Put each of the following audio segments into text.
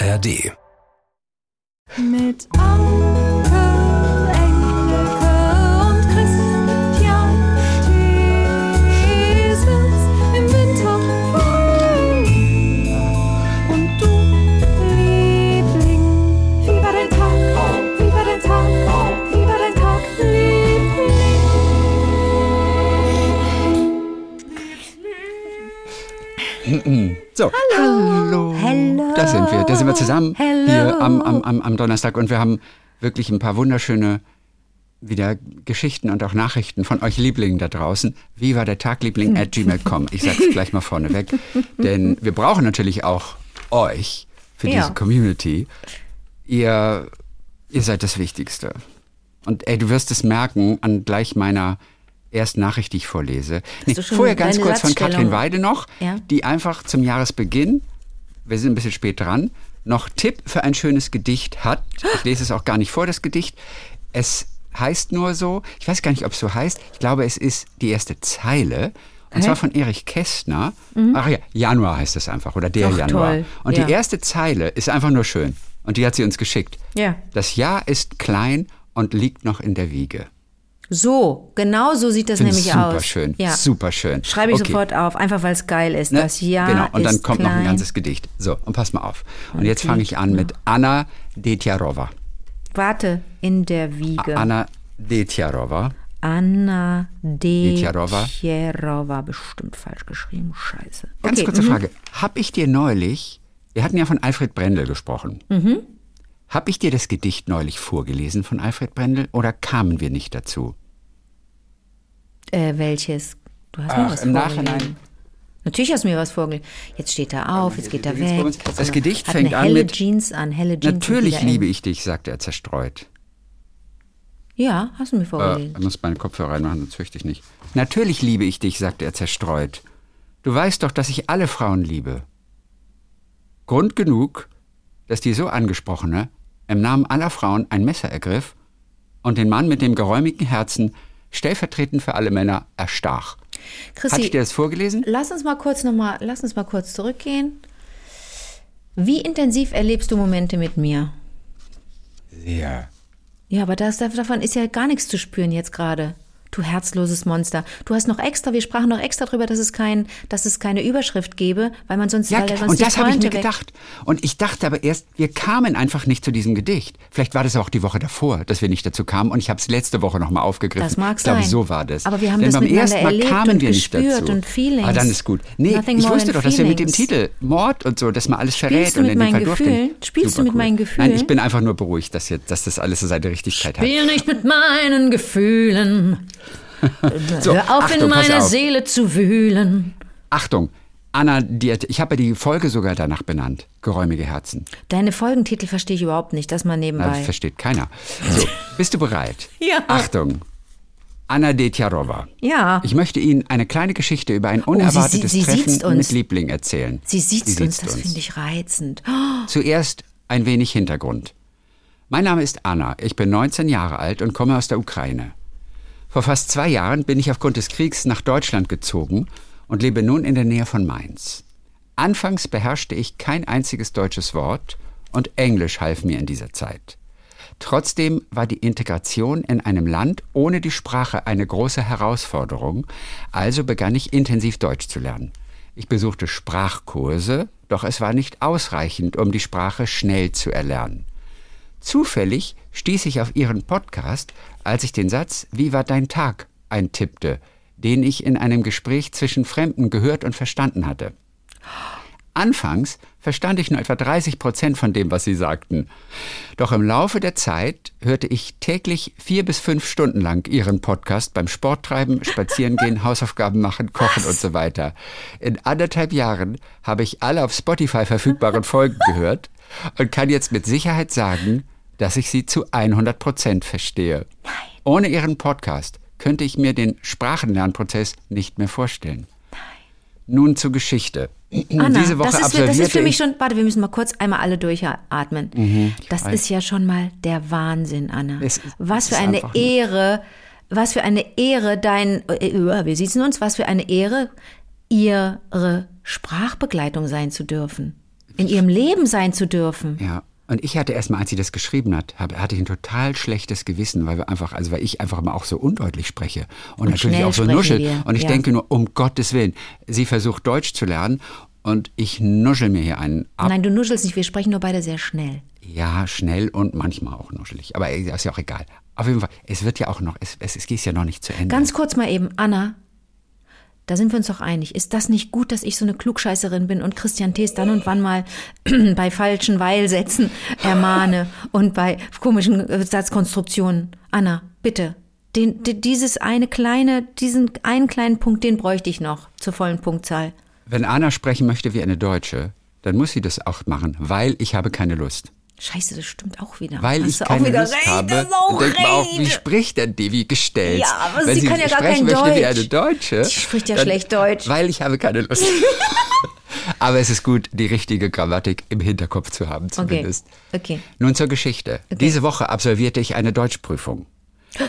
ARD. Mit Anke, Engelke und Christian im Winter. Und du, Liebling, wie war dein Tag? Wie war dein Tag? Wie war dein Tag, Liebling? So, hallo. Hallo. Da sind wir. Da sind wir zusammen Hallo. hier am, am, am, am Donnerstag und wir haben wirklich ein paar wunderschöne wieder Geschichten und auch Nachrichten von euch Lieblingen da draußen. Wie war der Tag, Liebling at gmail.com? Ich sag's gleich mal vorneweg. Denn wir brauchen natürlich auch euch für Ja. diese Community. Ihr, ihr seid das Wichtigste. Und ey, du wirst es merken an gleich meiner ersten Nachricht, die ich vorlese. Nee, vorher ganz kurz von? Katrin Weide noch, Ja. die einfach zum Jahresbeginn, wir sind ein bisschen spät dran, noch Tipp für ein schönes Gedicht hat. Ich lese es auch gar nicht vor, das Gedicht. Es heißt nur so, ich weiß gar nicht, ob es so heißt, ich glaube, es ist die erste Zeile. Und zwar von Erich Kästner. Ach ja, Januar heißt es einfach, oder der Ach, Januar. toll. Und Ja. die erste Zeile ist einfach nur schön. Und die hat sie uns geschickt. Ja. Das Jahr ist klein und liegt noch in der Wiege. So, genau so sieht das Finde nämlich super aus. schön, Ja. super schön. Schreibe ich Okay. sofort auf, einfach weil es geil ist. Ne? Das Jahr Genau, und dann kommt klein. noch ein ganzes Gedicht. So, und pass mal auf. Und jetzt fange ich an mit Anna Detjarova. Warte, in der Wiege. Anna Detjarova. Anna Detjarova. Detjarova, bestimmt falsch geschrieben. Scheiße. Ganz okay. kurze mhm. Frage. Hab ich dir neulich, wir hatten ja von Alfred Brendel gesprochen. Mhm. Hab ich dir das Gedicht neulich vorgelesen von Alfred Brendel oder kamen wir nicht dazu? Äh, welches? Du hast mir Ach, was im vorgelesen. Nachhinein. Natürlich hast du mir was vorgelesen. Jetzt steht er auf, jetzt geht er weg. hat Das er- Gedicht fängt an helle mit- Jeans an, helle Jeans. Natürlich liebe ich dich, sagte er zerstreut. Ja, hast du mir Äh, vorgelesen. ich muss meine Kopfhörer reinmachen, sonst fürchte ich nicht. Natürlich liebe ich dich, sagte er zerstreut. Du weißt doch, dass ich alle Frauen liebe. Grund genug, dass die so angesprochene im Namen aller Frauen ein Messer ergriff und den Mann mit dem geräumigen Herzen stellvertretend für alle Männer erstach. Hatte ich dir das vorgelesen? Lass uns mal kurz noch mal, lass uns mal kurz zurückgehen. Wie intensiv erlebst du Momente mit mir? Sehr. Ja, aber das, davon ist ja gar nichts zu spüren jetzt gerade. Du herzloses Monster. Du hast noch extra, wir sprachen noch extra drüber, dass es kein, dass es keine Überschrift gäbe, weil man sonst, Ja, weil sonst und das habe ich mir gedacht. Und ich dachte aber erst, wir kamen einfach nicht zu diesem Gedicht. Vielleicht war das auch die Woche davor, dass wir nicht dazu kamen. Und ich habe es letzte Woche nochmal aufgegriffen. Das mag ich glaube, sein. so war das. Aber wir haben Denn das beim ersten Mal kamen und wir nicht dazu. und Feelings. Ah, dann ist gut. Nee, Nothing ich wusste doch, dass wir mit dem. Titel Mord und so, dass man alles verrät. Spielst du und mit in meinen Fall Gefühlen? Spielst du mit cool. meinen Nein, Gefühlen? ich bin einfach nur beruhigt, dass, jetzt, dass das alles so seine Richtigkeit hat. Spiel nicht mit meinen Gefühlen. So, Hör auf, Achtung, in meiner auf. Seele zu wühlen. Achtung, Anna, die, ich habe ja die Folge sogar danach benannt. Geräumige Herzen. Deine Folgentitel verstehe ich überhaupt nicht, das mal Na, nebenbei. versteht keiner. So, bist du bereit? Ja. Achtung. Anna Detjarova. Ja. Ich möchte Ihnen eine kleine Geschichte über ein unerwartetes sie Treffen sieht's uns. mit Liebling erzählen. Sie sieht Sie uns, sieht's das finde ich reizend. Oh, Zuerst ein wenig Hintergrund. Mein Name ist Anna, ich bin 19 Jahre alt und komme aus der Ukraine. Vor fast zwei Jahren bin ich aufgrund des Kriegs nach Deutschland gezogen und lebe nun in der Nähe von Mainz. Anfangs beherrschte ich kein einziges deutsches Wort und Englisch half mir in dieser Zeit. Trotzdem war die Integration in einem Land ohne die Sprache eine große Herausforderung, also begann ich intensiv Deutsch zu lernen. Ich besuchte Sprachkurse, doch es war nicht ausreichend, um die Sprache schnell zu erlernen. Zufällig stieß ich auf Ihren Podcast, als ich den Satz Wie war dein Tag eintippte, den ich in einem Gespräch zwischen Fremden gehört und verstanden hatte. Anfangs verstand ich nur etwa 30 Prozent von dem, was sie sagten. Doch im Laufe der Zeit hörte ich täglich vier bis fünf Stunden lang ihren Podcast beim Sporttreiben, Spazierengehen, Hausaufgaben machen, kochen und so weiter. In anderthalb Jahren habe ich alle auf Spotify verfügbaren Folgen gehört und kann jetzt mit Sicherheit sagen, dass ich sie zu 100 Prozent verstehe. Ohne ihren Podcast könnte ich mir den Sprachenlernprozess nicht mehr vorstellen. Nun zur Geschichte. Anna, Diese Woche das, ist, für- das ist für mich ich schon, warte, wir müssen mal kurz einmal alle durchatmen. das weiß. ist ja schon mal der Wahnsinn, Anna. Es was für eine einfach nur- Ehre, was für eine Ehre dein, äh, äh, wir sitzen uns, was für eine Ehre, ihre Sprachbegleitung sein zu dürfen. In ihrem Leben sein zu dürfen. Ja. Und ich hatte erstmal, als sie das geschrieben hat, hatte ich ein total schlechtes Gewissen, weil wir einfach, also weil ich einfach mal auch so undeutlich spreche und, Und natürlich auch so nuschel. wir, Und ich ja. denke nur, um Gottes Willen, sie versucht Deutsch zu lernen und ich nuschel mir hier einen ab. Nein, du nuschelst nicht, wir sprechen nur beide sehr schnell. Ja, schnell und manchmal auch nuschelig. Aber ist ja auch egal. Auf jeden Fall, es wird ja auch noch, es, es, es geht ja noch nicht zu Ende. Ganz kurz mal eben, Anna, da sind wir uns doch einig. Ist das nicht gut, dass ich so eine Klugscheißerin bin und Christian Thees dann und wann mal bei falschen Weilsätzen ermahne und bei komischen äh, Satzkonstruktionen? Anna, bitte. Den, di- dieses eine kleine, diesen einen kleinen Punkt, den bräuchte ich noch zur vollen Punktzahl. Wenn Anna sprechen möchte wie eine Deutsche, dann muss sie das auch machen, weil ich habe keine Lust. Scheiße, das stimmt auch wieder. Weil Hast ich keine wieder Lust recht, habe. Und denkt man auch, wie spricht denn die wie gestellt? Ja, aber Wenn sie kann ja gar sprechen kein möchte wie Deutsch. eine Deutsche. Die spricht ja dann- schlecht Deutsch. Weil ich habe keine Lust. aber es ist gut, die richtige Grammatik im Hinterkopf zu haben Okay, zumindest. okay. Nun zur Geschichte. Diese Woche absolvierte ich eine Deutschprüfung.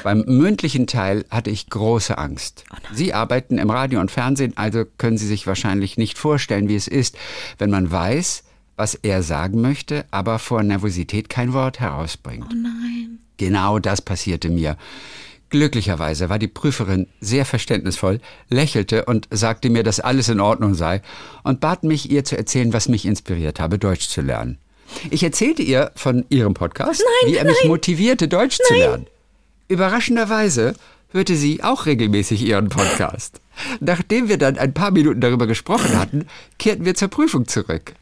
Beim mündlichen Teil hatte ich große Angst. Sie arbeiten im Radio und Fernsehen, also können Sie sich wahrscheinlich nicht vorstellen, wie es ist, wenn man weiß, was er sagen möchte, aber vor Nervosität kein Wort herausbringt. Oh nein. Genau das passierte mir. Glücklicherweise war die Prüferin sehr verständnisvoll, lächelte und sagte mir, dass alles in Ordnung sei und bat mich, ihr zu erzählen, was mich inspiriert habe, Deutsch zu lernen. Ich erzählte ihr von ihrem Podcast, wie er mich motivierte, Deutsch zu lernen. Überraschenderweise hörte sie auch regelmäßig ihren Podcast. Nachdem wir dann ein paar Minuten darüber gesprochen hatten, kehrten wir zur Prüfung zurück,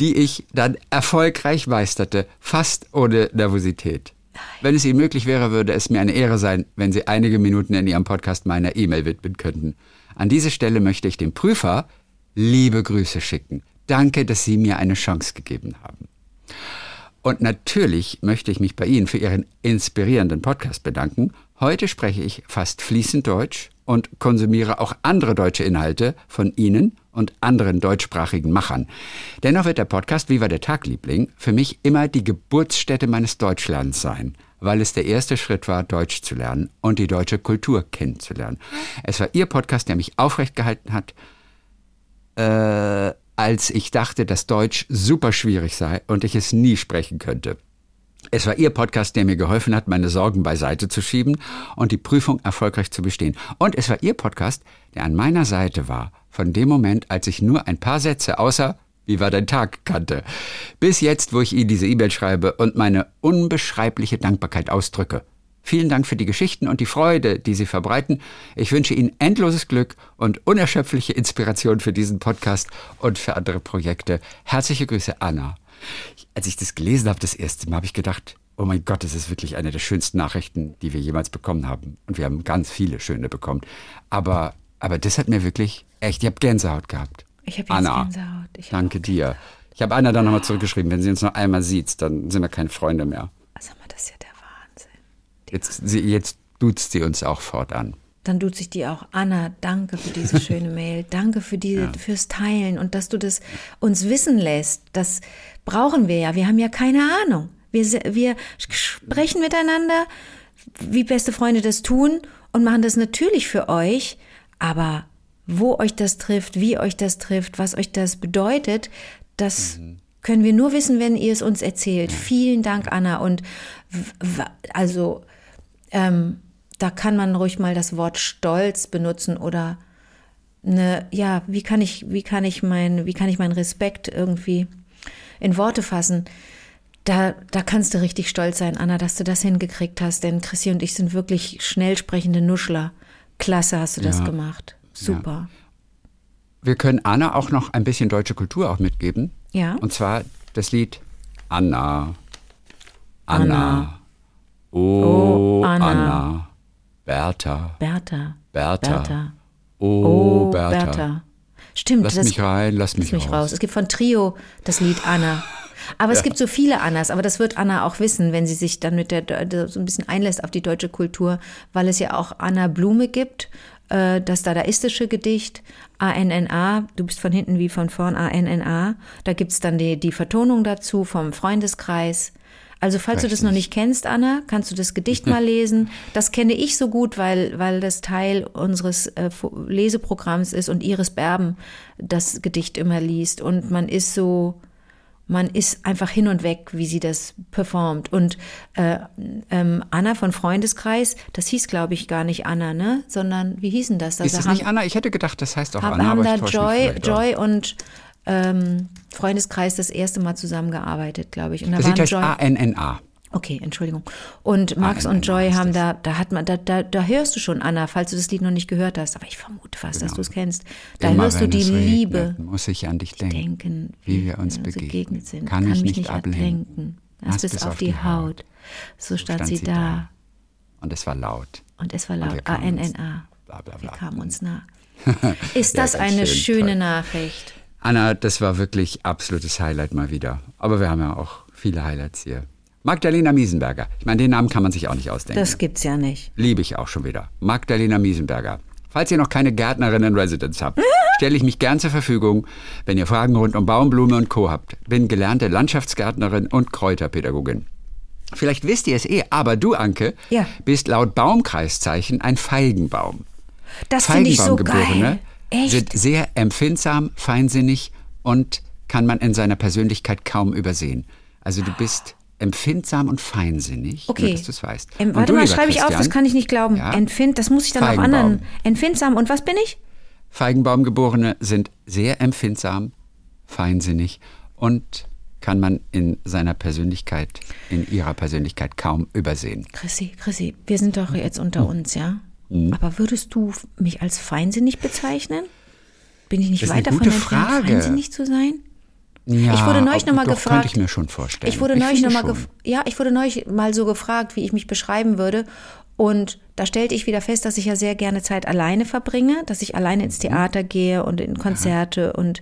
die ich dann erfolgreich meisterte, fast ohne Nervosität. Wenn es Ihnen möglich wäre, würde es mir eine Ehre sein, wenn Sie einige Minuten in Ihrem Podcast meiner E-Mail widmen könnten. An diese Stelle möchte ich dem Prüfer liebe Grüße schicken. Danke, dass Sie mir eine Chance gegeben haben. Und natürlich möchte ich mich bei Ihnen für Ihren inspirierenden Podcast bedanken. Heute spreche ich fast fließend Deutsch und konsumiere auch andere deutsche Inhalte von Ihnen und anderen deutschsprachigen Machern. Dennoch wird der Podcast Viva der Tagliebling für mich immer die Geburtsstätte meines Deutschlands sein, weil es der erste Schritt war, Deutsch zu lernen und die deutsche Kultur kennenzulernen. Es war Ihr Podcast, der mich aufrecht gehalten hat, äh, als ich dachte, dass Deutsch super schwierig sei und ich es nie sprechen könnte. Es war Ihr Podcast, der mir geholfen hat, meine Sorgen beiseite zu schieben und die Prüfung erfolgreich zu bestehen. Und es war Ihr Podcast, der an meiner Seite war, von dem Moment, als ich nur ein paar Sätze außer Wie war dein Tag kannte, bis jetzt, wo ich Ihnen diese E-Mail schreibe und meine unbeschreibliche Dankbarkeit ausdrücke. Vielen Dank für die Geschichten und die Freude, die Sie verbreiten. Ich wünsche Ihnen endloses Glück und unerschöpfliche Inspiration für diesen Podcast und für andere Projekte. Herzliche Grüße, Anna. Als ich das gelesen habe, das erste Mal, habe ich gedacht, oh mein Gott, das ist wirklich eine der schönsten Nachrichten, die wir jemals bekommen haben. Und wir haben ganz viele schöne bekommen. Aber, aber das hat mir wirklich echt, ich habe Gänsehaut gehabt. Ich habe Anna, Gänsehaut. Ich danke dir. Ich habe Anna dann nochmal zurückgeschrieben, wenn sie uns noch einmal sieht, dann sind wir keine Freunde mehr. Sag mal, das ist ja der Wahnsinn. Jetzt, sie, jetzt duzt sie uns auch fortan. Dann tut sich die auch. Anna, danke für diese schöne Mail. Danke für diese, fürs Teilen und dass du das uns wissen lässt. Das brauchen wir ja. Wir haben ja keine Ahnung. Wir, wir sprechen miteinander, wie beste Freunde das tun und machen das natürlich für euch. Aber wo euch das trifft, wie euch das trifft, was euch das bedeutet, das können wir nur wissen, wenn ihr es uns erzählt. Vielen Dank, Anna. Und also ähm, da kann man ruhig mal das Wort Stolz benutzen oder eine, ja, wie kann ich, wie kann ich mein, wie kann ich meinen Respekt irgendwie in Worte fassen? Da, da kannst du richtig stolz sein, Anna, dass du das hingekriegt hast, denn Chrissy und ich sind wirklich schnell sprechende Nuschler. Klasse hast du das Ja. gemacht. Super. Wir können Anna auch noch ein bisschen deutsche Kultur auch mitgeben. Ja. Und zwar das Lied Anna. Anna. Anna. Oh, Oh, Anna. Anna. Bertha. Bertha. Bertha. Bertha. Oh, Oh, Bertha. Bertha. Stimmt. Lass das, mich rein, lass mich, Lass mich raus. raus. Es gibt von Trio das Lied Anna. Aber es gibt so viele Annas, aber das wird Anna auch wissen, wenn sie sich dann mit der der- so ein bisschen einlässt auf die deutsche Kultur, weil es ja auch Anna Blume gibt, äh, das dadaistische Gedicht ANNA, du bist von hinten wie von vorn ANNA. Da gibt's dann die, die Vertonung dazu vom Freundeskreis. Also falls du das noch nicht kennst, Anna, kannst du das Gedicht mal lesen. Das kenne ich so gut, weil, weil das Teil unseres äh, Leseprogramms ist und Iris Berben das Gedicht immer liest. Und man ist so, Man ist einfach hin und weg, wie sie das performt. Und äh, ähm, Anna von Freundeskreis, das hieß, glaube ich, gar nicht Anna, ne? Sondern wie hießen das? Ist Also es haben- nicht Anna? Ich hätte gedacht, das heißt auch haben, Anna, haben aber da Joy. Joy und ähm, Freundeskreis das erste Mal zusammengearbeitet, glaube ich. Und da Das sieht heißt A-N-N-A. Okay, Entschuldigung. Und Max Ah, und nein, Joy nein, haben da, da hat man, da, da, da hörst du schon, Anna, falls du das Lied noch nicht gehört hast, aber ich vermute fast, dass du es kennst. Da Genau. Immer hörst du die Liebe regnet, muss ich an dich denken. denken, wie wir uns begegnen. sind. Kann Kann, ich mich nicht ablenken. Erst bis auf die Haut. So stand sie da. Und es war laut. Und es war wir laut. A-N-N-A. Bla, bla, Wir bla. kamen uns nah. Ist Ja, das ganz eine schön, schöne toll. Nachricht? Anna, das war wirklich absolutes Highlight mal wieder. Aber wir haben ja auch viele Highlights hier. Magdalena Miesenberger. Ich meine, den Namen kann man sich auch nicht ausdenken. Das gibt's ja nicht. Liebe ich auch schon wieder. Magdalena Miesenberger. Falls ihr noch keine Gärtnerin in Residence habt, stelle ich mich gern zur Verfügung, wenn ihr Fragen rund um Baum, Blume und Co. habt. Bin gelernte Landschaftsgärtnerin und Kräuterpädagogin. Vielleicht wisst ihr es eh, aber du, Anke, Ja. bist laut Baumkreiszeichen ein Feigenbaum. Das finde ich so geil. Feigenbaumgeborene Echt? sind sehr empfindsam, feinsinnig und kann man in seiner Persönlichkeit kaum übersehen. Also du bist empfindsam und feinsinnig, Okay. nur dass du es weißt. Ähm, warte du, mal, schreibe ich auf, das kann ich nicht glauben. Ja. Empfind, das muss ich dann auch anderen. Empfindsam. Und was bin ich? Feigenbaumgeborene sind sehr empfindsam, feinsinnig und kann man in seiner Persönlichkeit, in ihrer Persönlichkeit kaum übersehen. Chrissy, Chrissy, wir sind doch jetzt unter Hm. uns, ja? Aber würdest du mich als feinsinnig bezeichnen? Bin ich nicht Das ist weit davon entfernt, Frage. feinsinnig zu sein? Ja, Ich wurde neulich ob- noch mal doch, gefragt- Könnte ich mir schon vorstellen. Ich wurde neulich noch mal gef- ja, ich wurde neulich mal so gefragt, wie ich mich beschreiben würde. Und da stellte ich wieder fest, dass ich ja sehr gerne Zeit alleine verbringe, dass ich alleine ins Theater gehe und in Konzerte und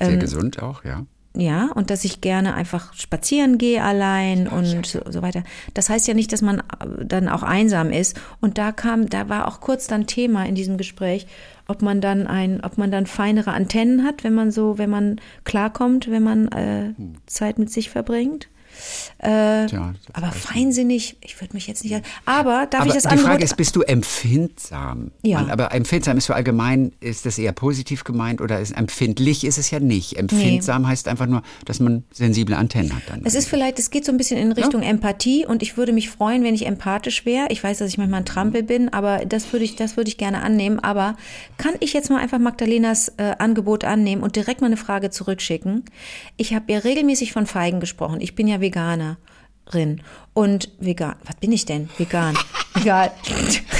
Sehr ähm, gesund auch, ja. Ja, und dass ich gerne einfach spazieren gehe allein und so, so weiter. Das heißt ja nicht, dass man äh, dann auch einsam ist. Und da kam, da war auch kurz dann Thema in diesem Gespräch, ob man dann ein, ob man dann feinere Antennen hat, wenn man so, wenn man klarkommt, wenn man äh, Zeit mit sich verbringt. Äh, Tja, aber feinsinnig, ich würde mich jetzt nicht. Aber darf Aber ich das die Angebot? Frage ist, bist du empfindsam? Ja. Man, aber empfindsam ist so allgemein, ist das eher positiv gemeint oder ist empfindlich ist es ja nicht. Empfindsam heißt einfach nur, dass man sensible Antennen hat dann. Es ist vielleicht, es geht so ein bisschen in Richtung Empathie und ich würde mich freuen, wenn ich empathisch wäre. Ich weiß, dass ich manchmal ein Trampel bin, aber das würde ich, das würde ich gerne annehmen. Aber kann ich jetzt mal einfach Magdalenas äh, Angebot annehmen und direkt mal eine Frage zurückschicken? Ich habe ja regelmäßig von Feigen gesprochen. Ich bin ja Veganerin und vegan. Was bin ich denn? Vegan. Egal.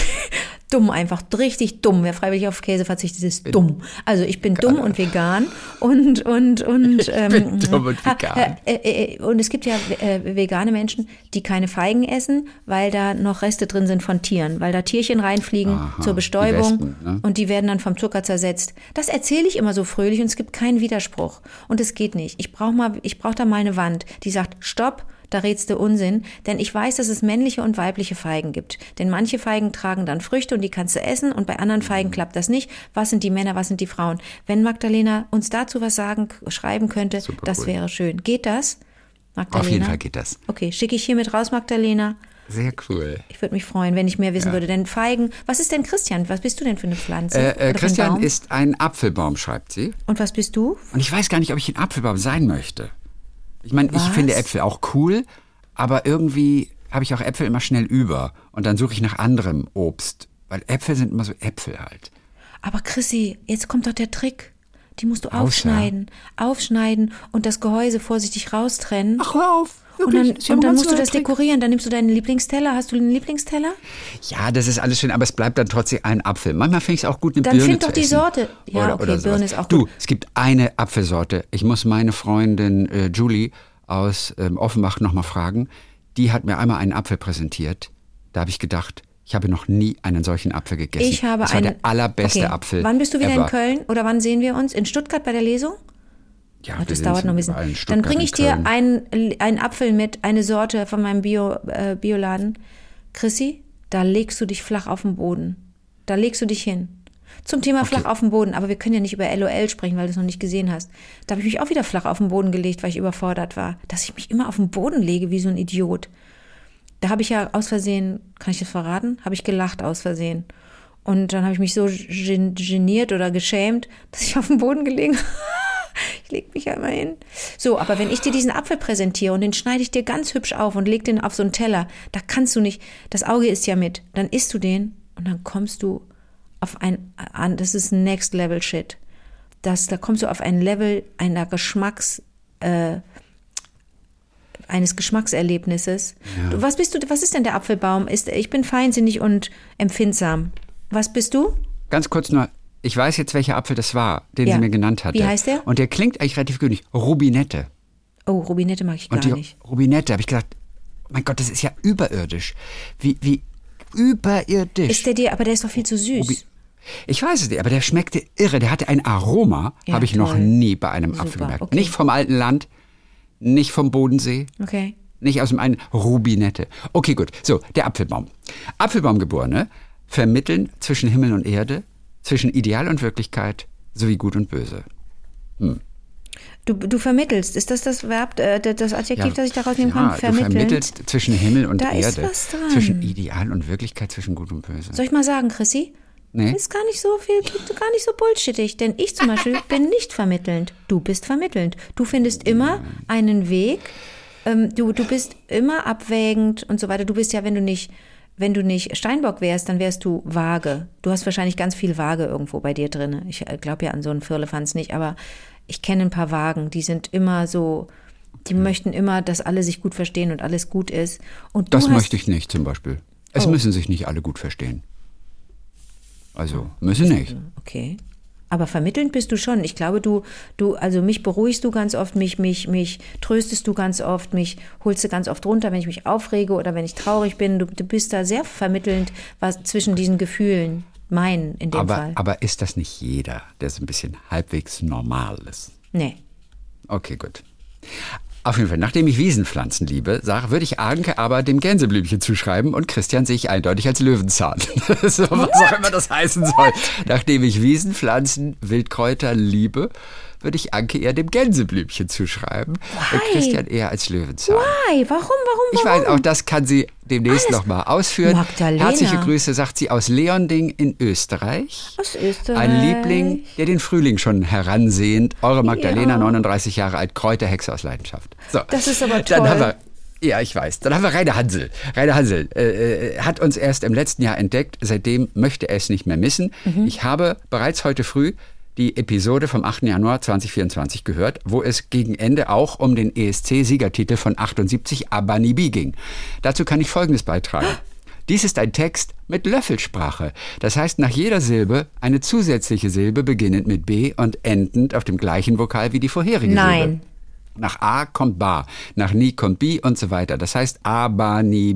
dumm einfach, richtig dumm. Wer freiwillig auf Käse verzichtet, ist dumm. Also ich bin dumm und vegan und und und ähm, bin dumm und ha, vegan. äh, äh, und es gibt ja äh, vegane Menschen, die keine Feigen essen, weil da noch Reste drin sind von Tieren, weil da Tierchen reinfliegen Aha, zur die Bestäubung Wespen, ne? und die werden dann vom Zucker zersetzt. Das erzähle ich immer so fröhlich und es gibt keinen Widerspruch und es geht nicht. Ich brauche mal, ich brauche da mal eine Wand, die sagt Stopp. Da redst du Unsinn, denn ich weiß, dass es männliche und weibliche Feigen gibt. Denn manche Feigen tragen dann Früchte und die kannst du essen und bei anderen Feigen klappt das nicht. Was sind die Männer, was sind die Frauen? Wenn Magdalena uns dazu was sagen, schreiben könnte, Super das cool. wäre schön. Geht das? Magdalena? Auf jeden Fall geht das. Okay, schicke ich hiermit raus, Magdalena. Sehr cool. Ich würde mich freuen, wenn ich mehr wissen würde. Denn Feigen, was ist denn Christian? Was bist du denn für eine Pflanze? Äh, äh, ein Christian Baum? ist ein Apfelbaum, schreibt sie. Und was bist du? Und ich weiß gar nicht, ob ich ein Apfelbaum sein möchte. Ich meine, ich finde Äpfel auch cool, aber irgendwie habe ich auch Äpfel immer schnell über. Und dann suche ich nach anderem Obst. Weil Äpfel sind immer so Äpfel halt. Aber Chrissy, jetzt kommt doch der Trick. Die musst du Außer- aufschneiden. Aufschneiden und das Gehäuse vorsichtig raustrennen. Ach, hör auf. Und dann, und dann musst du das dekorieren. Dann nimmst du deinen Lieblingsteller. Hast du einen Lieblingsteller? Ja, das ist alles schön, aber es bleibt dann trotzdem ein Apfel. Manchmal finde ich es auch gut, eine Dann Birne find zu doch die essen. Sorte. Ja, oder, okay, oder. Birne ist auch Du, gut. es gibt eine Apfelsorte. Ich muss meine Freundin äh, Julie aus ähm, Offenbach nochmal fragen. Die hat mir einmal einen Apfel präsentiert. Da habe ich gedacht, ich habe noch nie einen solchen Apfel gegessen. Ich habe das war einen. der allerbeste okay. Apfel. Wann bist du wieder ever. in Köln? Oder wann sehen wir uns? In Stuttgart bei der Lesung? Ja, das dauert noch ein bisschen. Dann bringe in ich dir einen, einen Apfel mit, eine Sorte von meinem Bio, äh, Bioladen. Chrissy, da legst du dich flach auf den Boden. Da legst du dich hin. Zum Thema flach auf den Boden, aber wir können ja nicht über LOL sprechen, weil du es noch nicht gesehen hast. Da habe ich mich auch wieder flach auf den Boden gelegt, weil ich überfordert war. Dass ich mich immer auf den Boden lege wie so ein Idiot. Da habe ich ja aus Versehen, kann ich das verraten? Habe ich gelacht aus Versehen. Und dann habe ich mich so gen geniert oder geschämt, dass ich auf den Boden gelegen Ich leg mich einmal hin. So, aber wenn ich dir diesen Apfel präsentiere und den schneide ich dir ganz hübsch auf und leg den auf so einen Teller, da kannst du nicht, das Auge ist ja mit, dann isst du den und dann kommst du auf ein, an, das ist Next Level Shit. Das, da kommst du auf ein Level einer Geschmacks, äh, eines Geschmackserlebnisses. Du, was bist du, was ist denn der Apfelbaum? Ist, ich bin feinsinnig und empfindsam. Was bist du? Ganz kurz nur, ich weiß jetzt, welcher Apfel das war, den Ja. sie mir genannt hatte. Wie heißt der? Und der klingt eigentlich relativ günstig. Rubinette. Oh, Rubinette mag ich gar nicht. Rubinette, habe ich gedacht, mein Gott, das ist ja überirdisch. Wie, wie überirdisch. Ist der dir, aber der ist doch viel zu süß. Rubi- ich weiß es nicht, aber der schmeckte irre. Der hatte ein Aroma, Ja, habe ich noch toll. nie bei einem Super, Apfel gemerkt. okay. Nicht vom alten Land, nicht vom Bodensee, Okay. nicht aus dem einen Rubinette. Okay, gut. So, der Apfelbaum. Apfelbaumgeborene vermitteln zwischen Himmel und Erde, zwischen Ideal und Wirklichkeit sowie Gut und Böse. Du, du vermittelst. Ist das das Verb, äh, das Adjektiv, das ich daraus nehmen ja, kann? du Vermitteln. vermittelst zwischen Himmel und Da ist Erde, was dran. zwischen Ideal und Wirklichkeit, zwischen Gut und Böse. Soll ich mal sagen, Chrissy? Nee. Ist gar nicht so viel, gar nicht so bullshittig, denn ich zum Beispiel bin nicht vermittelnd. Du bist vermittelnd. Du findest immer einen Weg. Ähm, du, du bist immer abwägend und so weiter. Du bist ja, wenn du nicht, wenn du nicht Steinbock wärst, dann wärst du vage. Du hast wahrscheinlich ganz viel Vage irgendwo bei dir drin. Ich glaube ja an so einen Firlefanz nicht, aber ich kenne ein paar Wagen, die sind immer so, die möchten immer, dass alle sich gut verstehen und alles gut ist. Und Das Oh. möchte ich nicht zum Beispiel. Es müssen sich nicht alle gut verstehen. Also, müssen nicht. Okay. Aber vermittelnd bist du schon. Ich glaube, du, du, also mich beruhigst du ganz oft, mich, mich, mich tröstest du ganz oft, mich holst du ganz oft runter, wenn ich mich aufrege oder wenn ich traurig bin. Du, du bist da sehr vermittelnd was zwischen diesen Gefühlen. Mein in dem Aber, Fall. aber ist das nicht jeder, der so ein bisschen halbwegs normal ist? nee. Okay, gut. Auf jeden Fall, nachdem ich Wiesenpflanzen liebe, sag, würde ich Anke aber dem Gänseblümchen zuschreiben und Christian sehe ich eindeutig als Löwenzahn. so, was auch immer das heißen soll. Nachdem ich Wiesenpflanzen, Wildkräuter liebe, würde ich Anke eher dem Gänseblümchen zuschreiben und Why? Christian eher als Löwenzahn. Why? Warum, warum, Ich warum? weiß, auch das kann sie demnächst nochmal ausführen. Magdalena. Herzliche Grüße, sagt sie aus Leonding in Österreich. Aus Österreich. Ein Liebling, der den Frühling schon heransehnt. Eure Magdalena, Ja. 39 Jahre alt, Kräuterhexe aus Leidenschaft. So, Das ist aber Dann toll. haben wir, ja, ich weiß. Dann haben wir Rainer Hansel. Rainer Hansel äh, äh, hat uns erst im letzten Jahr entdeckt. Seitdem möchte er es nicht mehr missen. Mhm. Ich habe bereits heute früh die Episode vom 8. Januar 2024 gehört, wo es gegen Ende auch um den ESC-Siegertitel von 78 Abanibi ging. Dazu kann ich Folgendes beitragen. Dies ist ein Text mit Löffelsprache. Das heißt, nach jeder Silbe eine zusätzliche Silbe beginnend mit B und endend auf dem gleichen Vokal wie die vorherige Nein. Silbe. Nach A kommt Ba, nach Ni kommt Bi und so weiter. Das heißt A, Ba, Ni,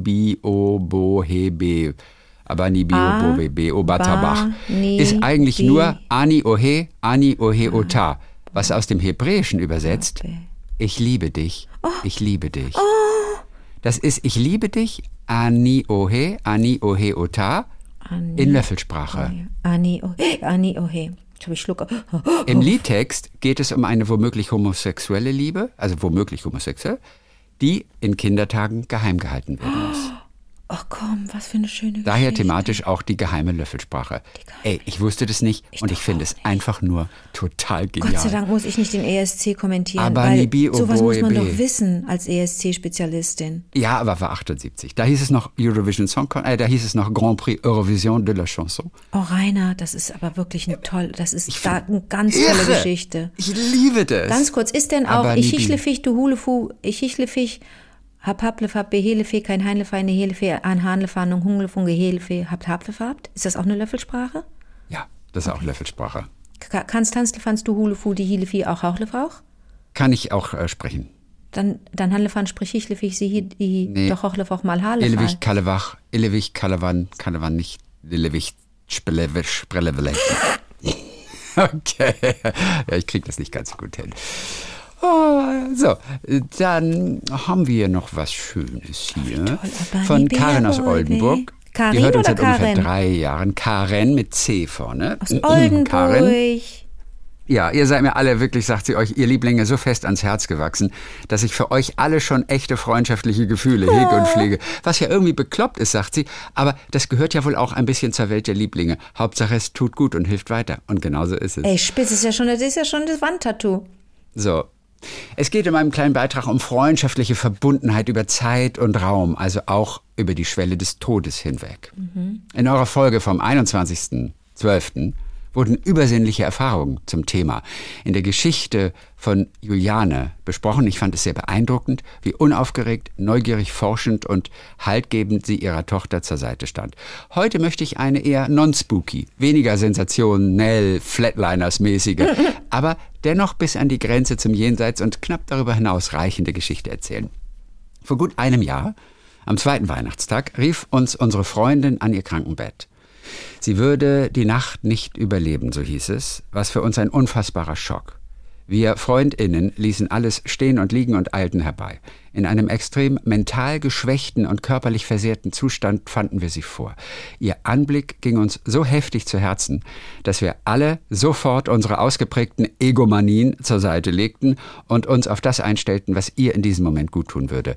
Bi, O, Bo, He, Be. Aber Ni, Bi, A, O, Bo, Be, Be, O, Ba, Ta, Ba, Bach. Ni, Ist eigentlich nur Ani, Ohe, Ani, Ohe, Ota. Was aus dem Hebräischen übersetzt, Be. ich liebe dich, ich liebe dich. Das ist ich liebe dich, Ani, Ohe, Ani, Ohe, Ota, in Löffelsprache. Ani, oh, Ani, oh, Schluck. Im Liedtext geht es um eine womöglich homosexuelle Liebe, also womöglich homosexuell, die in Kindertagen geheim gehalten werden muss. Ach komm, was für eine schöne Daher Geschichte. thematisch auch die geheime Löffelsprache. Ey, ich wusste das nicht und ich finde es einfach nur total genial. Gott sei Dank muss ich nicht den ESC kommentieren, Aber weil Nibi sowas muss man doch wissen als ESC-Spezialistin. Ja, aber war 78. Da hieß es noch Eurovision Song, äh, da hieß es noch Grand Prix Eurovision de la Chanson. Oh Rainer, das ist aber wirklich ein toll, das ist da eine ganz tolle Irre. Geschichte. Ich liebe das. Ganz kurz, ist denn auch Aber ich Nibi. hichlefich, du hulefu, ich hichlefich, hab haplefab, behelefe, kein heinlefe, eine helefe, an hanlefahndung, hunglefung, gehelefe, habt haplefabt? Ist das auch eine Löffelsprache? Ja, das ist auch Löffelsprache. Ka- Kannst tanzlefanst du hulefu, die hilefi auch hauchlefauch? Kann ich auch äh, sprechen. Dann, dann hanlefan sprich hichlefich, sie hi, die Nee. doch hochlefauch mal halefall. Illewich, Kalewach, Illewich, Kalewan, Kalewan nicht, Illewich, Spelewich, Sprellewelech. Okay, ja, ich krieg das nicht ganz so gut hin. Oh, so, dann haben wir noch was Schönes hier aber von Karin aus. Oldenburg. Karin die hört uns seit ungefähr Karen? drei Jahren. Karen mit C vorne. Aus Mhm, Oldenburg. Karin. Ja, ihr seid mir alle wirklich, sagt sie euch, ihr Lieblinge, so fest ans Herz gewachsen, dass ich für euch alle schon echte freundschaftliche Gefühle hege und pflege. Was ja irgendwie bekloppt ist, sagt sie, aber das gehört ja wohl auch ein bisschen zur Welt der Lieblinge. Hauptsache es tut gut und hilft weiter. Und genauso ist es. Ey, spitz ist ja schon, das ist ja schon das Wandtattoo. So. Es geht in meinem kleinen Beitrag um freundschaftliche Verbundenheit über Zeit und Raum, also auch über die Schwelle des Todes hinweg. In eurer Folge vom 21.12. wurden übersinnliche Erfahrungen zum Thema in der Geschichte von Juliane besprochen. Ich fand es sehr beeindruckend, wie unaufgeregt, neugierig, forschend und haltgebend sie ihrer Tochter zur Seite stand. Heute möchte ich eine eher non-spooky, weniger sensationell, Flatliners-mäßige, aber dennoch bis an die Grenze zum Jenseits und knapp darüber hinaus reichende Geschichte erzählen. Vor gut einem Jahr, am zweiten Weihnachtstag, rief uns unsere Freundin an ihr Krankenbett. Sie würde die Nacht nicht überleben, so hieß es, was für uns ein unfassbarer Schock. Wir Freundinnen ließen alles stehen und liegen und eilten herbei. In einem extrem mental geschwächten und körperlich versehrten Zustand fanden wir sie vor. Ihr Anblick ging uns so heftig zu Herzen, dass wir alle sofort unsere ausgeprägten Egomanien zur Seite legten und uns auf das einstellten, was ihr in diesem Moment gut tun würde.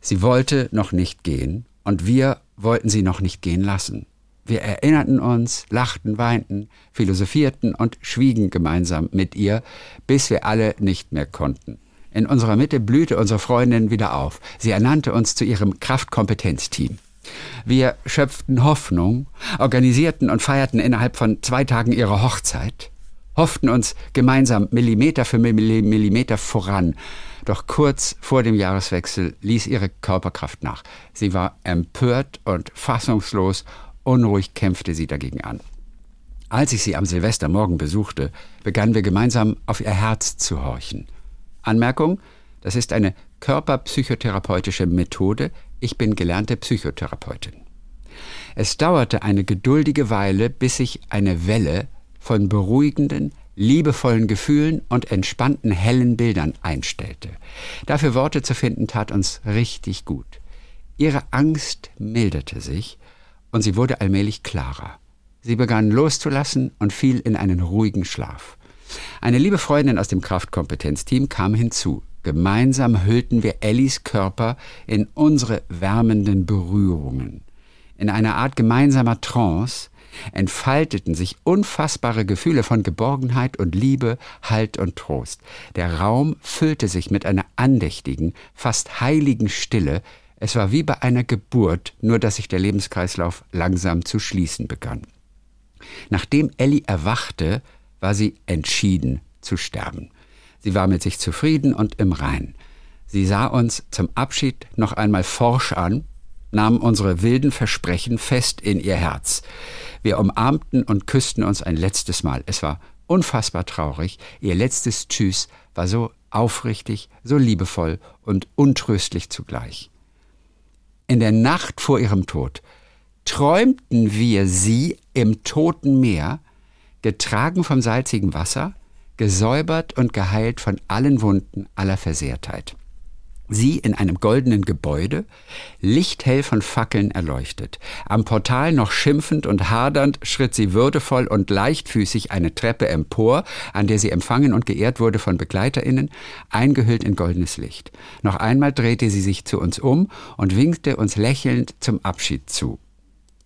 Sie wollte noch nicht gehen und wir wollten sie noch nicht gehen lassen. Wir erinnerten uns, lachten, weinten, philosophierten und schwiegen gemeinsam mit ihr, bis wir alle nicht mehr konnten. In unserer Mitte blühte unsere Freundin wieder auf. Sie ernannte uns zu ihrem Kraftkompetenzteam. Wir schöpften Hoffnung, organisierten und feierten innerhalb von zwei Tagen ihre Hochzeit, hofften uns gemeinsam Millimeter für Millimeter voran. Doch kurz vor dem Jahreswechsel ließ ihre Körperkraft nach. Sie war empört und fassungslos Unruhig kämpfte sie dagegen an. Als ich sie am Silvestermorgen besuchte, begannen wir gemeinsam auf ihr Herz zu horchen. Anmerkung, das ist eine körperpsychotherapeutische Methode. Ich bin gelernte Psychotherapeutin. Es dauerte eine geduldige Weile, bis sich eine Welle von beruhigenden, liebevollen Gefühlen und entspannten hellen Bildern einstellte. Dafür Worte zu finden tat uns richtig gut. Ihre Angst milderte sich und sie wurde allmählich klarer. Sie begann loszulassen und fiel in einen ruhigen Schlaf. Eine liebe Freundin aus dem Kraftkompetenzteam kam hinzu. Gemeinsam hüllten wir Ellis Körper in unsere wärmenden Berührungen. In einer Art gemeinsamer Trance entfalteten sich unfassbare Gefühle von Geborgenheit und Liebe, Halt und Trost. Der Raum füllte sich mit einer andächtigen, fast heiligen Stille, es war wie bei einer Geburt, nur dass sich der Lebenskreislauf langsam zu schließen begann. Nachdem Ellie erwachte, war sie entschieden zu sterben. Sie war mit sich zufrieden und im Rein. Sie sah uns zum Abschied noch einmal forsch an, nahm unsere wilden Versprechen fest in ihr Herz. Wir umarmten und küssten uns ein letztes Mal. Es war unfassbar traurig. Ihr letztes Tschüss war so aufrichtig, so liebevoll und untröstlich zugleich in der Nacht vor ihrem Tod träumten wir sie im toten Meer, getragen vom salzigen Wasser, gesäubert und geheilt von allen Wunden aller Versehrtheit. Sie in einem goldenen Gebäude, lichthell von Fackeln erleuchtet. Am Portal noch schimpfend und hadernd schritt sie würdevoll und leichtfüßig eine Treppe empor, an der sie empfangen und geehrt wurde von BegleiterInnen, eingehüllt in goldenes Licht. Noch einmal drehte sie sich zu uns um und winkte uns lächelnd zum Abschied zu.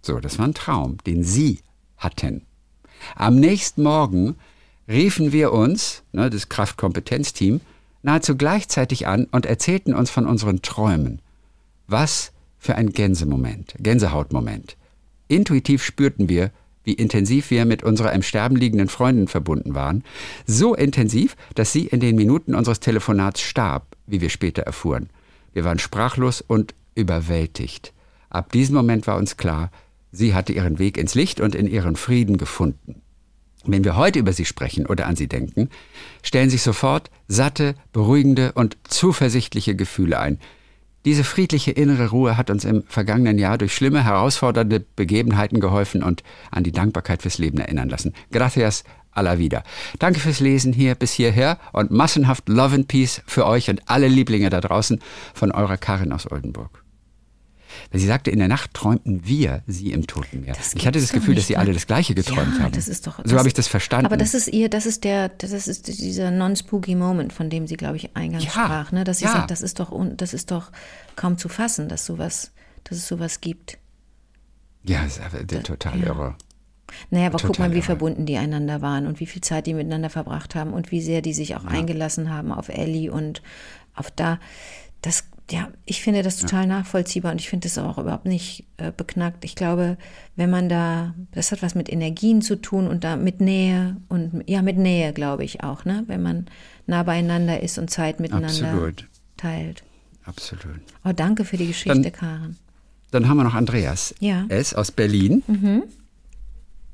So, das war ein Traum, den Sie hatten. Am nächsten Morgen riefen wir uns, ne, das Kraftkompetenzteam, nahezu gleichzeitig an und erzählten uns von unseren Träumen. Was für ein Gänsemoment, Gänsehautmoment. Intuitiv spürten wir, wie intensiv wir mit unserer im Sterben liegenden Freundin verbunden waren. So intensiv, dass sie in den Minuten unseres Telefonats starb, wie wir später erfuhren. Wir waren sprachlos und überwältigt. Ab diesem Moment war uns klar, sie hatte ihren Weg ins Licht und in ihren Frieden gefunden. Wenn wir heute über sie sprechen oder an sie denken, stellen sich sofort satte, beruhigende und zuversichtliche Gefühle ein. Diese friedliche innere Ruhe hat uns im vergangenen Jahr durch schlimme, herausfordernde Begebenheiten geholfen und an die Dankbarkeit fürs Leben erinnern lassen. Gracias a la vida. Danke fürs Lesen hier bis hierher und massenhaft Love and Peace für euch und alle Lieblinge da draußen von eurer Karin aus Oldenburg. Sie sagte, in der Nacht träumten wir sie im Toten Meer. Ich hatte das Gefühl, dass sie alle das Gleiche geträumt ja, haben. Das ist doch, so habe ich das verstanden. Aber das ist ihr, das ist der, das ist dieser non-spooky Moment, von dem sie, glaube ich, eingangs Ja, sprach, ne? Dass sie ja. sagt, das ist doch, un- das ist doch kaum zu fassen, dass sowas, dass es sowas gibt. ja, das ist aber total ja. irre. Naja, aber guck Total mal, wie irre. verbunden die einander waren und wie viel Zeit die miteinander verbracht haben und wie sehr die sich auch eingelassen haben auf Ellie und auf da. Das, ja, ich finde das total nachvollziehbar und ich finde das auch überhaupt nicht äh, beknackt. Ich glaube, wenn man da, das hat was mit Energien zu tun und da mit Nähe und ja, mit Nähe, glaube ich auch, ne? Wenn man nah beieinander ist und Zeit miteinander Absolut. teilt. Absolut. Oh, danke für die Geschichte, Dann- Karen. Dann haben wir noch Andreas. Ja. Er ist aus Berlin.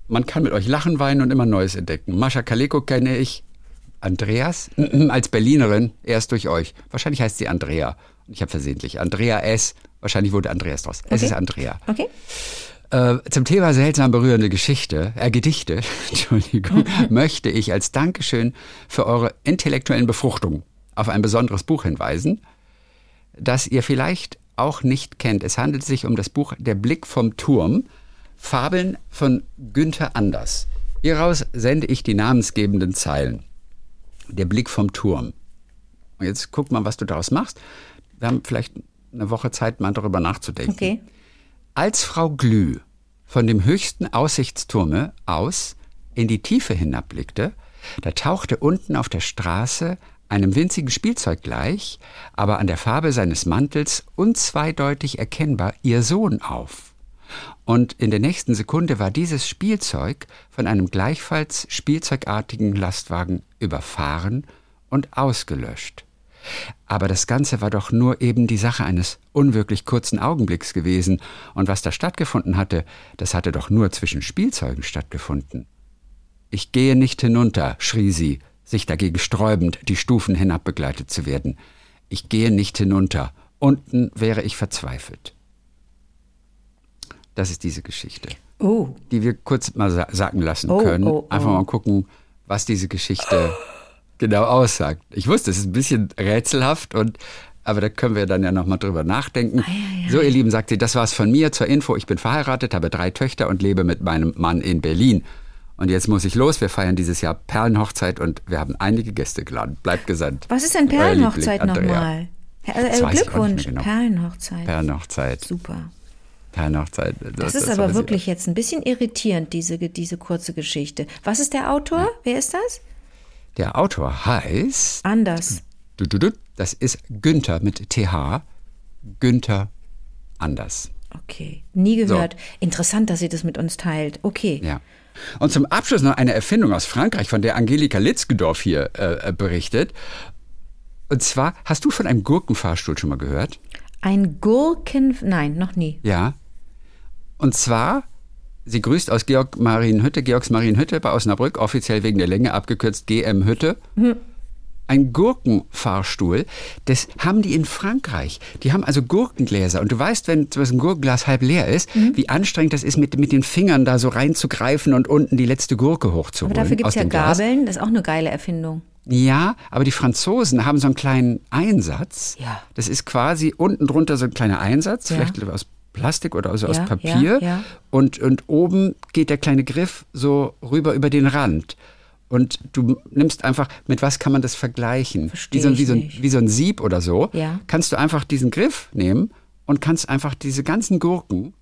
Man kann mit euch lachen, weinen und immer Neues entdecken. Mascha Kaleko kenne ich. Andreas als Berlinerin erst durch euch. Wahrscheinlich heißt sie Andrea. Ich habe versehentlich Andrea S. Wahrscheinlich wurde Andreas draus. Es Okay. ist Andrea. Okay? Äh, zum Thema seltsam berührende Geschichte, äh, Gedichte, Entschuldigung, möchte ich als Dankeschön für eure intellektuellen Befruchtungen auf ein besonderes Buch hinweisen, das ihr vielleicht auch nicht kennt. Es handelt sich um das Buch Der Blick vom Turm, Fabeln von Günther Anders. Hieraus sende ich die namensgebenden Zeilen. Der Blick vom Turm. Und jetzt guck mal, was du daraus machst. Wir haben vielleicht eine Woche Zeit, mal darüber nachzudenken. Okay. Als Frau Glü von dem höchsten Aussichtsturme aus in die Tiefe hinabblickte, da tauchte unten auf der Straße einem winzigen Spielzeug gleich, aber an der Farbe seines Mantels unzweideutig erkennbar ihr Sohn auf. Und in der nächsten Sekunde war dieses Spielzeug von einem gleichfalls spielzeugartigen Lastwagen überfahren und ausgelöscht. Aber das Ganze war doch nur eben die Sache eines unwirklich kurzen Augenblicks gewesen, und was da stattgefunden hatte, das hatte doch nur zwischen Spielzeugen stattgefunden. Ich gehe nicht hinunter, schrie sie, sich dagegen sträubend, die Stufen hinab begleitet zu werden. Ich gehe nicht hinunter, unten wäre ich verzweifelt. Das ist diese Geschichte, Oh, die wir kurz mal sa sagen lassen Oh, können. oh, oh. Einfach mal gucken, was diese Geschichte genau aussagt. Ich wusste, es ist ein bisschen rätselhaft und aber da können wir dann ja nochmal drüber nachdenken. So, ihr Lieben, sagt sie, das war's von mir zur Info. Ich bin verheiratet, habe drei Töchter und lebe mit meinem Mann in Berlin. Und jetzt muss ich los. Wir feiern dieses Jahr Perlenhochzeit und wir haben einige Gäste geladen. Bleibt gesandt. was ist denn Perlenhochzeit nochmal? Also, Das äh, Glückwunsch, genau. Perlenhochzeit. Perlenhochzeit. Super. Perlenhochzeit. Das, ist weiß aber ich wirklich jetzt ein bisschen irritierend, diese, diese kurze Geschichte. Was ist der Autor? Wer ist das? Der Autor heißt. Anders. Das ist Günther mit TH. Günther Anders. Okay. Nie gehört. Interessant, dass sie das mit uns teilt. Okay. Ja. Und zum Abschluss noch eine Erfindung aus Frankreich, von der Angelika Litzgendorf hier äh, äh, berichtet. Und zwar, hast du von einem Gurkenfahrstuhl schon mal gehört? Ein Gurken. Nein, noch nie. Ja. Und zwar, sie grüßt aus Georg Marienhütte, Georgs Marienhütte bei Osnabrück, offiziell wegen der Länge abgekürzt GM Hütte. Ein Gurkenfahrstuhl, das haben die in Frankreich. Die haben also Gurkengläser. Und du weißt, wenn so ein Gurkenglas halb leer ist, wie anstrengend das ist, mit, mit den Fingern da so reinzugreifen und unten die letzte Gurke Aber hochzuholen. dafür gibt es ja. Gabeln. Das ist auch eine geile Erfindung. Ja, aber die Franzosen haben so einen kleinen Einsatz. Ja. Das ist quasi unten drunter so ein kleiner Einsatz, Ja. vielleicht aus Plastik oder also aus Ja, Papier. ja, ja. Und, und oben geht der kleine Griff so rüber über den Rand. Und du nimmst einfach, mit was kann man das vergleichen? Wie, so, wie, so ein, wie so ein Sieb oder so. Kannst du einfach diesen Griff nehmen und kannst einfach diese ganzen Gurken,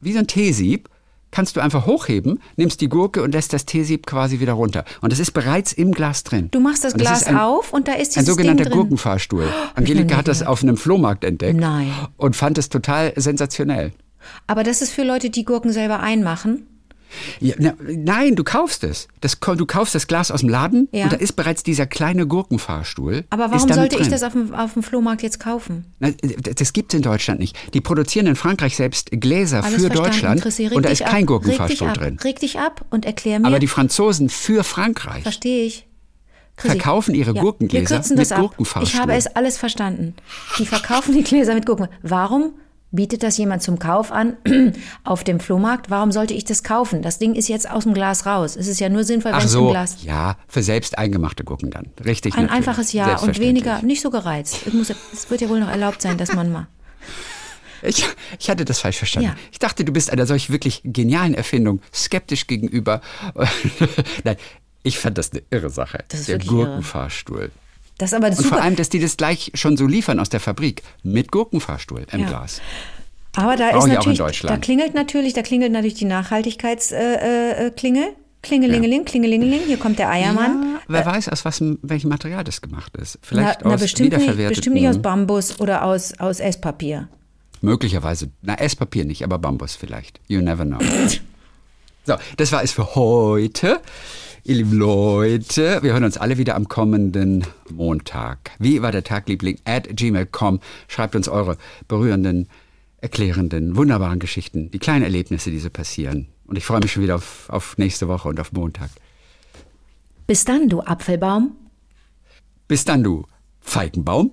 wie so ein Teesieb, kannst du einfach hochheben, nimmst die Gurke und lässt das Teesieb quasi wieder runter. Und es ist bereits im Glas drin. Du machst das Und Glas ein, auf und da ist Ein dieses sogenannter Ding drin. Gurkenfahrstuhl. noch Angelika hat das auf einem Flohmarkt entdeckt. Nein. Und fand es total sensationell. Aber das ist für Leute, die Gurken selber einmachen. Ja, na, nein, du kaufst es. Das, du kaufst das Glas aus dem Laden Ja. und da ist bereits dieser kleine Gurkenfahrstuhl. Aber warum sollte ich drin. das auf dem, auf dem Flohmarkt jetzt kaufen? Na, Das gibt es in Deutschland nicht. Die produzieren in Frankreich selbst Gläser Alles für verstanden, Deutschland reg und da ist ab. kein Reg Gurkenfahrstuhl ab. drin. Reg dich ab und erklär mir. Aber die Franzosen für Frankreich Verstehe ich. Chrissy, verkaufen ihre Gurkengläser wir kürzen mit das ab. Gurkenfahrstuhl. Ich habe es alles verstanden. Die verkaufen die Gläser mit Gurken. Warum bietet das jemand zum Kauf an auf dem Flohmarkt? Warum sollte ich das kaufen? Das Ding ist jetzt aus dem Glas raus. Es ist ja nur sinnvoll, wenn Ach es im so, Glas ja, für selbst eingemachte Gurken dann. Richtig. ein natürlich. einfaches Ja und weniger, nicht so gereizt. Es, muss, es wird ja wohl noch erlaubt sein, dass man mal. Ich, ich hatte das falsch verstanden. Ja. Ich dachte, du bist einer solch wirklich genialen Erfindung skeptisch gegenüber. Nein, ich fand das eine irre Sache. Das ist Der wirklich irre. Das aber Und super. vor allem, dass die das gleich schon so liefern aus der Fabrik mit Gurkenfahrstuhl im Ja. Glas. Aber da ist natürlich, da klingelt natürlich, da klingelt natürlich die Nachhaltigkeitsklingel. Äh, äh, Klingel. Klingelingeling, Klingelingeling, hier kommt der Eiermann. Ja, wer weiß, aus was, welchem Material das gemacht ist. Vielleicht na, na, aus bestimmt, nicht, bestimmt nicht aus Bambus oder aus, aus Esspapier. Möglicherweise. Na, Esspapier nicht, aber Bambus vielleicht. You never know. so, das war es für heute. Ihr lieben Leute, wir hören uns alle wieder am kommenden Montag. Wie war der Tag, Liebling? At gmail.com. Schreibt uns eure berührenden, erklärenden, wunderbaren Geschichten, die kleinen Erlebnisse, die so passieren. Und ich freue mich schon wieder auf, auf nächste Woche und auf Montag. Bis dann, du Apfelbaum. Bis dann, du Feigenbaum.